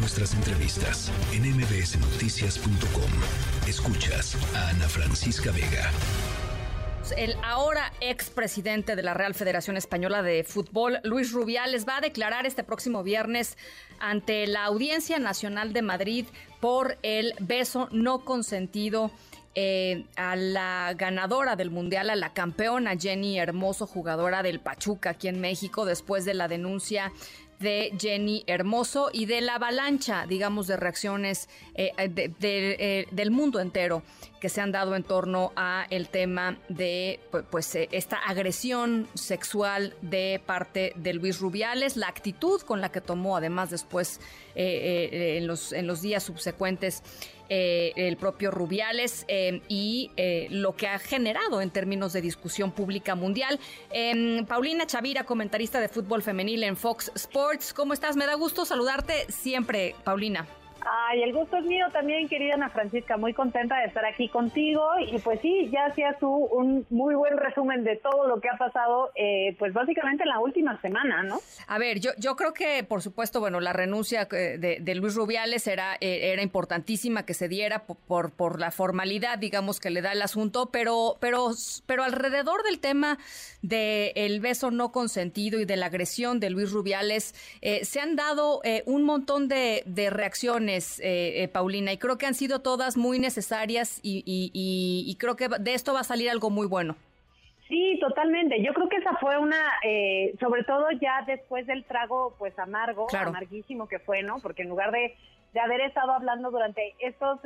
nuestras entrevistas en mbsnoticias.com. Escuchas a Ana Francisca Vega. El ahora expresidente de la Real Federación Española de Fútbol, Luis Rubiales, va a declarar este próximo viernes ante la Audiencia Nacional de Madrid por el beso no consentido eh, a la ganadora del Mundial, a la campeona Jenny Hermoso, jugadora del Pachuca aquí en México, después de la denuncia de Jenny Hermoso y de la avalancha, digamos, de reacciones eh, eh, del mundo entero que se han dado en torno a el tema de pues eh, esta agresión sexual de parte de Luis Rubiales, la actitud con la que tomó además después en, los, en los días subsecuentes el propio Rubiales y lo que ha generado en términos de discusión pública mundial. Em, Paulina Chavira, comentarista de fútbol femenil en Fox Sports. ¿Cómo estás? Me da gusto saludarte siempre, Paulina. Ay, el gusto es mío también, querida Ana Francisca, muy contenta de estar aquí contigo. Y pues sí, ya hacías tú un muy buen resumen de todo lo que ha pasado, eh, pues básicamente en la última semana, ¿no? A ver, yo, yo creo que por supuesto, bueno, la renuncia eh, de, Luis Rubiales era, eh, era importantísima que se diera por, por, la formalidad, digamos, que le da el asunto, pero, pero, pero alrededor del tema del beso no consentido y de la agresión de Luis Rubiales, se han dado un montón de, de reacciones eh, eh, Paulina, y creo que han sido todas muy necesarias y, creo que de esto va a salir algo muy bueno. Sí, totalmente. Yo creo que esa fue una, eh, sobre todo ya después del trago, pues amargo, amarguísimo que fue, ¿no? Porque en lugar de, de haber estado hablando durante estos,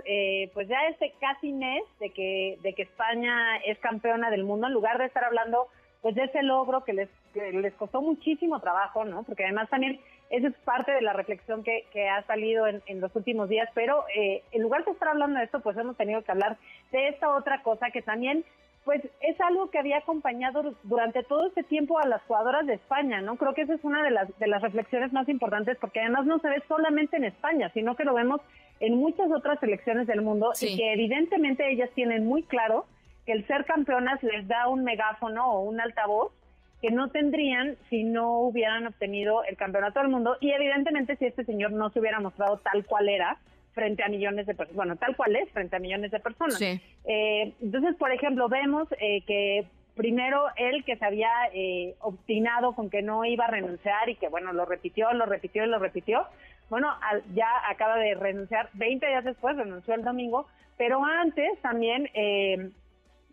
pues ya este casi mes de que, de que España es campeona del mundo, en lugar de estar hablando, pues de ese logro que les, les costó muchísimo trabajo, ¿no? Porque además también esa es parte de la reflexión que, ha salido en, los últimos días, pero eh, en lugar de estar hablando de esto, pues hemos tenido que hablar de esta otra cosa que también pues es algo que había acompañado durante todo este tiempo a las jugadoras de España, ¿no? Creo que esa es una de las, de las reflexiones más importantes porque además no se ve solamente en España, sino que lo vemos en muchas otras selecciones del mundo y que evidentemente ellas tienen muy claro que el ser campeonas les da un megáfono o un altavoz que no tendrían si no hubieran obtenido el campeonato del mundo. Y evidentemente si este señor no se hubiera mostrado tal cual era frente a millones de personas, bueno, tal cual es frente a millones de personas. Eh, entonces, por ejemplo, vemos eh, que primero él que se había eh, obstinado con que no iba a renunciar y que, bueno, lo repitió, lo repitió y lo repitió, bueno, ya acaba de renunciar, 20 días después renunció el domingo, pero antes también eh,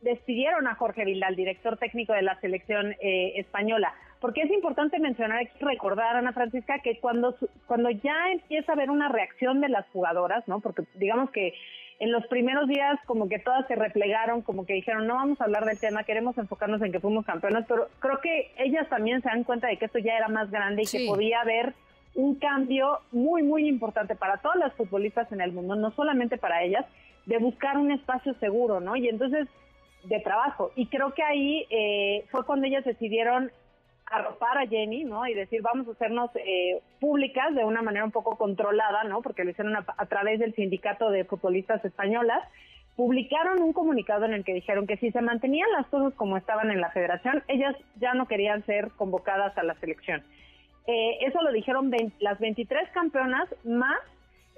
despidieron a Jorge Vildal, director técnico de la selección eh, española. Porque es importante mencionar aquí, recordar, Ana Francisca, que cuando, cuando ya empieza a haber una reacción de las jugadoras, ¿no? Porque digamos que en los primeros días como que todas se replegaron, como que dijeron, no vamos a hablar del tema, queremos enfocarnos en que fuimos campeones, pero creo que ellas también se dan cuenta de que esto ya era más grande y que podía haber un cambio muy, muy importante para todas las futbolistas en el mundo, no solamente para ellas, de buscar un espacio seguro, ¿no? Y entonces de trabajo. Y creo que ahí eh, fue cuando ellas decidieron arropar a Jenny, ¿no? Y decir, vamos a hacernos eh, públicas de una manera un poco controlada, ¿no? Porque lo hicieron a, través del sindicato de futbolistas españolas. Publicaron un comunicado en el que dijeron que si se mantenían las cosas como estaban en la federación, ellas ya no querían ser convocadas a la selección. Eh, eso lo dijeron las 23 campeonas más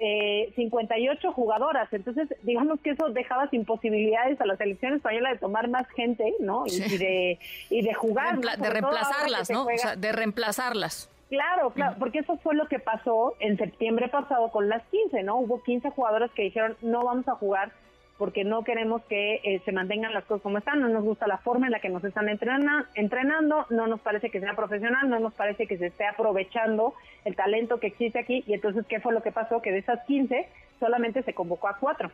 eh, 58 jugadoras. Entonces, digamos que eso dejaba sin posibilidades a la selección española de tomar más gente, ¿no? Y, de, y de jugar. de reemplazarlas, ¿no? O sea, de reemplazarlas. Claro, claro, porque eso fue lo que pasó en septiembre pasado con las 15, ¿no? Hubo 15 jugadoras que dijeron, no vamos a jugar porque no queremos que eh, se mantengan las cosas como están, no nos gusta la forma en la que nos están entrenando, no nos parece que sea profesional, no nos parece que se esté aprovechando el talento que existe aquí y entonces qué fue lo que pasó que de esas 15 solamente se convocó a cuatro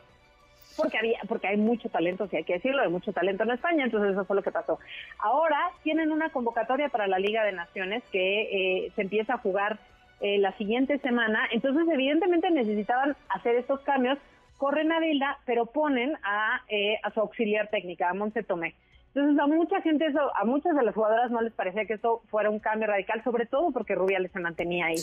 porque había porque hay mucho talento, si hay que decirlo, hay mucho talento en España, entonces eso fue lo que pasó. Ahora tienen una convocatoria para la Liga de Naciones que eh, se empieza a jugar eh, la siguiente semana, entonces evidentemente necesitaban hacer estos cambios corren a Vilda, pero ponen a, eh, a su auxiliar técnica, a Monse Tomé. Entonces a mucha gente, eso, a muchas de las jugadoras no les parecía que eso fuera un cambio radical, sobre todo porque Rubiales se mantenía ahí.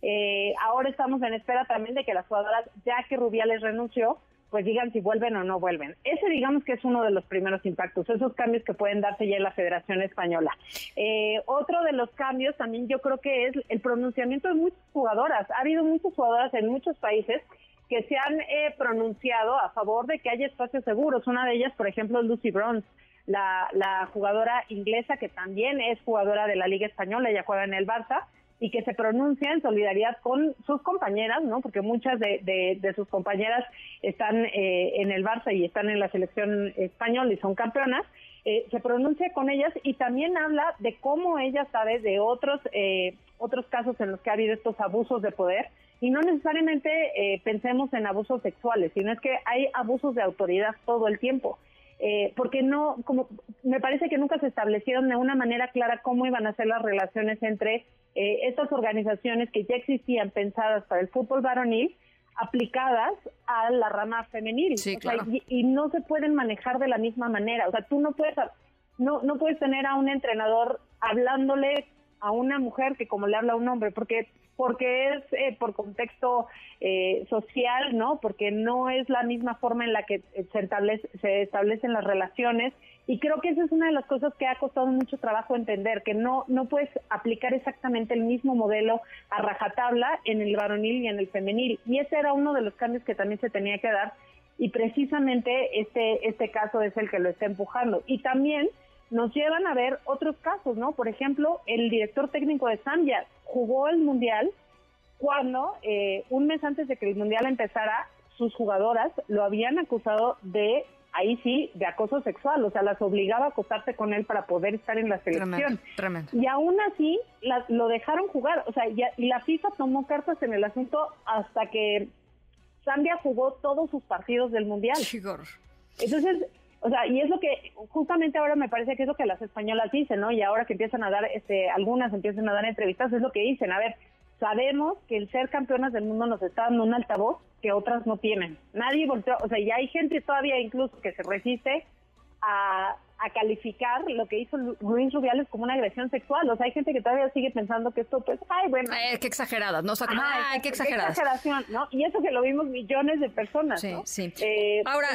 Eh, ahora estamos en espera también de que las jugadoras, ya que Rubiales renunció, pues digan si vuelven o no vuelven. Ese digamos que es uno de los primeros impactos, esos cambios que pueden darse ya en la Federación Española. Eh, otro de los cambios también yo creo que es el pronunciamiento de muchas jugadoras. Ha habido muchas jugadoras en muchos países que se han eh, pronunciado a favor de que haya espacios seguros. Una de ellas, por ejemplo, Lucy Bronze, la, jugadora inglesa que también es jugadora de la Liga Española, ella juega en el Barça y que se pronuncia en solidaridad con sus compañeras, ¿no? Porque muchas de, de, sus compañeras están eh, en el Barça y están en la selección española y son campeonas. Eh, se pronuncia con ellas y también habla de cómo ella sabe de otros eh, otros casos en los que ha habido estos abusos de poder y no necesariamente pensemos en abusos sexuales, sino es que hay abusos de autoridad todo el tiempo. porque no, como me parece que nunca se establecieron de una manera clara cómo iban a ser las relaciones entre eh, estas organizaciones que ya existían pensadas para el fútbol varonil aplicadas a la rama femenil. Y, no se pueden manejar de la misma manera. O sea tú no puedes no no puedes tener a un entrenador hablándole a una mujer que como le habla a un hombre porque porque es eh, por contexto eh, social, ¿no? Porque no es la misma forma en la que se, se establecen las relaciones y creo que esa es una de las cosas que ha costado mucho trabajo entender, que no, no puedes aplicar exactamente el mismo modelo a rajatabla en el varonil y en el femenil. Y ese era uno de los cambios que también se tenía que dar y precisamente este, este caso es el que lo está empujando. Y también nos llevan a ver otros casos, ¿no? Por ejemplo, el director técnico de Zambia jugó el Mundial cuando eh, un mes antes de que el Mundial empezara, sus jugadoras lo habían acusado de ahí sí, de acoso sexual, o sea, las obligaba a acostarse con él para poder estar en la selección. Y aún así lo dejaron jugar, o sea, y la FIFA tomó cartas en el asunto hasta que Zambia jugó todos sus partidos del Mundial. Entonces, o sea, y es lo que justamente ahora me parece que es lo que las españolas dicen, ¿no? Y ahora que empiezan a dar, este, algunas empiezan a dar entrevistas, es lo que dicen, a ver, sabemos que el ser campeonas del mundo nos está dando un altavoz que otras no tienen. Nadie volteó, o sea, ya hay gente todavía incluso que se resiste a, a calificar lo que hizo Luis Rubiales como una agresión sexual. O sea, hay gente que todavía sigue pensando que esto, pues, ay, bueno. Ay, qué exageradas, ¿no? O sea, como, ay, qué. Qué exageración, ¿no? Y eso que lo vimos millones de personas, sí, ¿no? Sí, eh, ahora,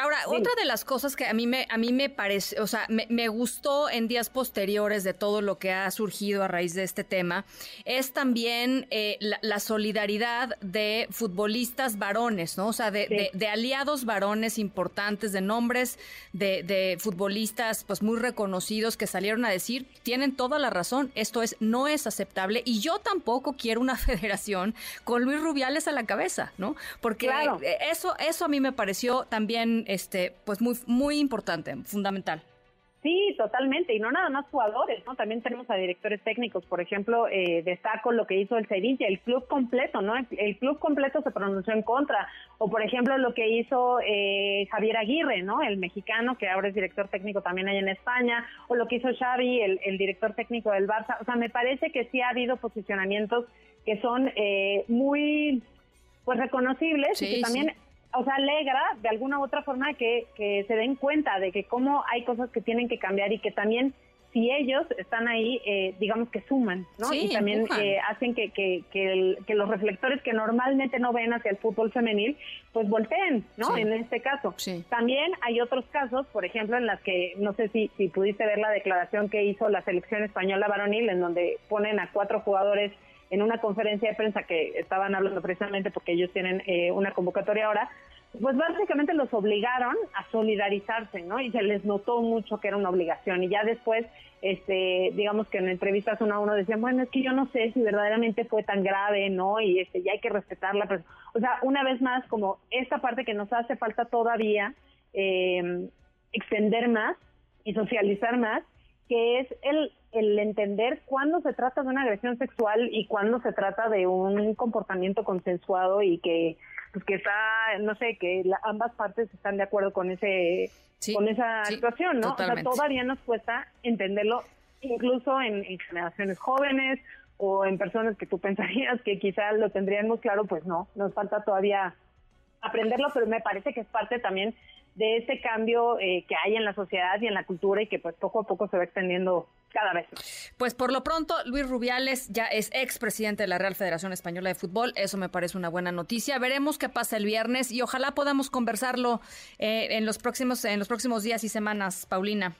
ahora otra de las cosas que a mí me, a mí me parece, o sea, me, me, gustó en días posteriores de todo lo que ha surgido a raíz de este tema, es también eh, la, solidaridad de futbolistas varones, ¿no? O sea, de, de, aliados varones importantes, de nombres de, de futbolistas, pues muy reconocidos que salieron a decir, tienen toda la razón, esto es, no es aceptable y yo tampoco quiero una federación con Luis Rubiales a la cabeza, ¿no? Porque eso, eso a mí me pareció también, este, pues muy, muy importante, fundamental. Sí, totalmente, y no nada más jugadores, ¿no? También tenemos a directores técnicos, por ejemplo, eh, destaco lo que hizo el Sevilla, el club completo, ¿no? El, club completo se pronunció en contra, o por ejemplo lo que hizo eh, Javier Aguirre, ¿no? El mexicano, que ahora es director técnico también allá en España, o lo que hizo Xavi, el, director técnico del Barça, o sea, me parece que sí ha habido posicionamientos que son eh, muy pues reconocibles y que también o sea, alegra de alguna u otra forma que, que se den cuenta de que cómo hay cosas que tienen que cambiar y que también si ellos están ahí, eh, digamos que suman, ¿no? y también eh, hacen que, que, que, los reflectores que normalmente no ven hacia el fútbol femenil, pues volteen, ¿no? En este caso. También hay otros casos, por ejemplo, en las que, no sé si, si pudiste ver la declaración que hizo la selección española varonil, en donde ponen a cuatro jugadores en una conferencia de prensa que estaban hablando precisamente porque ellos tienen eh, una convocatoria ahora, pues básicamente los obligaron a solidarizarse, ¿no? Y se les notó mucho que era una obligación. Y ya después, este, digamos que en entrevistas uno a uno decían, bueno, es que yo no sé si verdaderamente fue tan grave, ¿no? Y este, ya hay que respetarla. Pero, o sea, una vez más, como esta parte que nos hace falta todavía eh, extender más y socializar más, que es el, el entender cuándo se trata de una agresión sexual y cuándo se trata de un comportamiento consensuado y que pues que está no sé que ambas partes están de acuerdo con ese con esa situación no o sea todavía nos cuesta entenderlo incluso en, generaciones jóvenes o en personas que tú pensarías que quizás lo tendríamos claro pues no nos falta todavía aprenderlo pero me parece que es parte también de ese cambio eh, que hay en la sociedad y en la cultura y que pues poco a poco se va extendiendo cada vez más. Pues por lo pronto, Luis Rubiales ya es expresidente de la Real Federación Española de Fútbol. Eso me parece una buena noticia. Veremos qué pasa el viernes y ojalá podamos conversarlo eh, en los próximos en los próximos días y semanas, Paulina.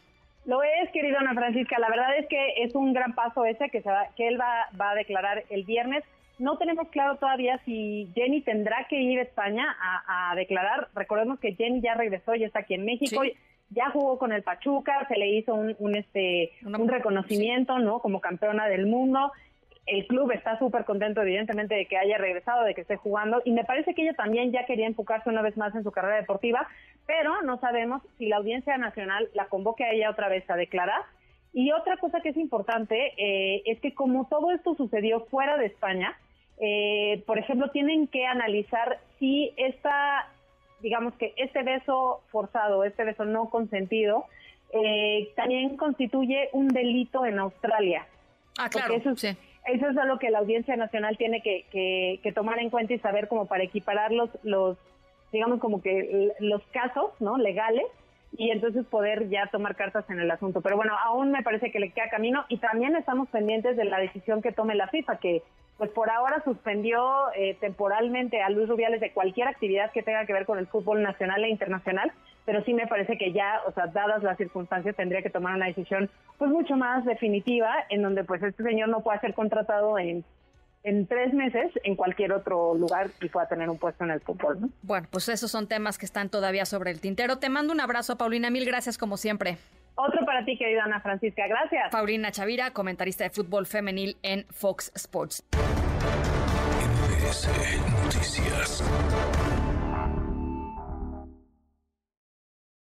Lo es, querida Ana Francisca. La verdad es que es un gran paso ese que, se va, que él va, va a declarar el viernes. No tenemos claro todavía si Jenny tendrá que ir a España a, declarar. Recordemos que Jenny ya regresó, ya está aquí en México. Ya jugó con el Pachuca, se le hizo un, este un reconocimiento, ¿no? Como campeona del mundo el club está súper contento, evidentemente, de que haya regresado, de que esté jugando, y me parece que ella también ya quería enfocarse una vez más en su carrera deportiva, pero no sabemos si la Audiencia Nacional la convoque a ella otra vez a declarar. Y otra cosa que es importante eh, es que como todo esto sucedió fuera de España, eh, por ejemplo, tienen que analizar si esta, digamos que este beso forzado, este beso no consentido, eh, también constituye un delito en Australia. Ah, claro. Eso, sí. eso es algo que la Audiencia Nacional tiene que, que, tomar en cuenta y saber como para equiparar los, los digamos como que los casos, ¿no? Legales y entonces poder ya tomar cartas en el asunto. Pero bueno, aún me parece que le queda camino y también estamos pendientes de la decisión que tome la FIFA, que pues por ahora suspendió eh, temporalmente a Luis Rubiales de cualquier actividad que tenga que ver con el fútbol nacional e internacional, pero sí me parece que ya, o sea, dadas las circunstancias, tendría que tomar una decisión pues mucho más definitiva, en donde pues este señor no pueda ser contratado en en tres meses en cualquier otro lugar y pueda tener un puesto en el fútbol. ¿no? Bueno, pues esos son temas que están todavía sobre el tintero. Te mando un abrazo, Paulina. Mil gracias como siempre. Otro para ti, querida Ana Francisca. Gracias. Paulina Chavira, comentarista de fútbol femenil en Fox Sports. Noticias.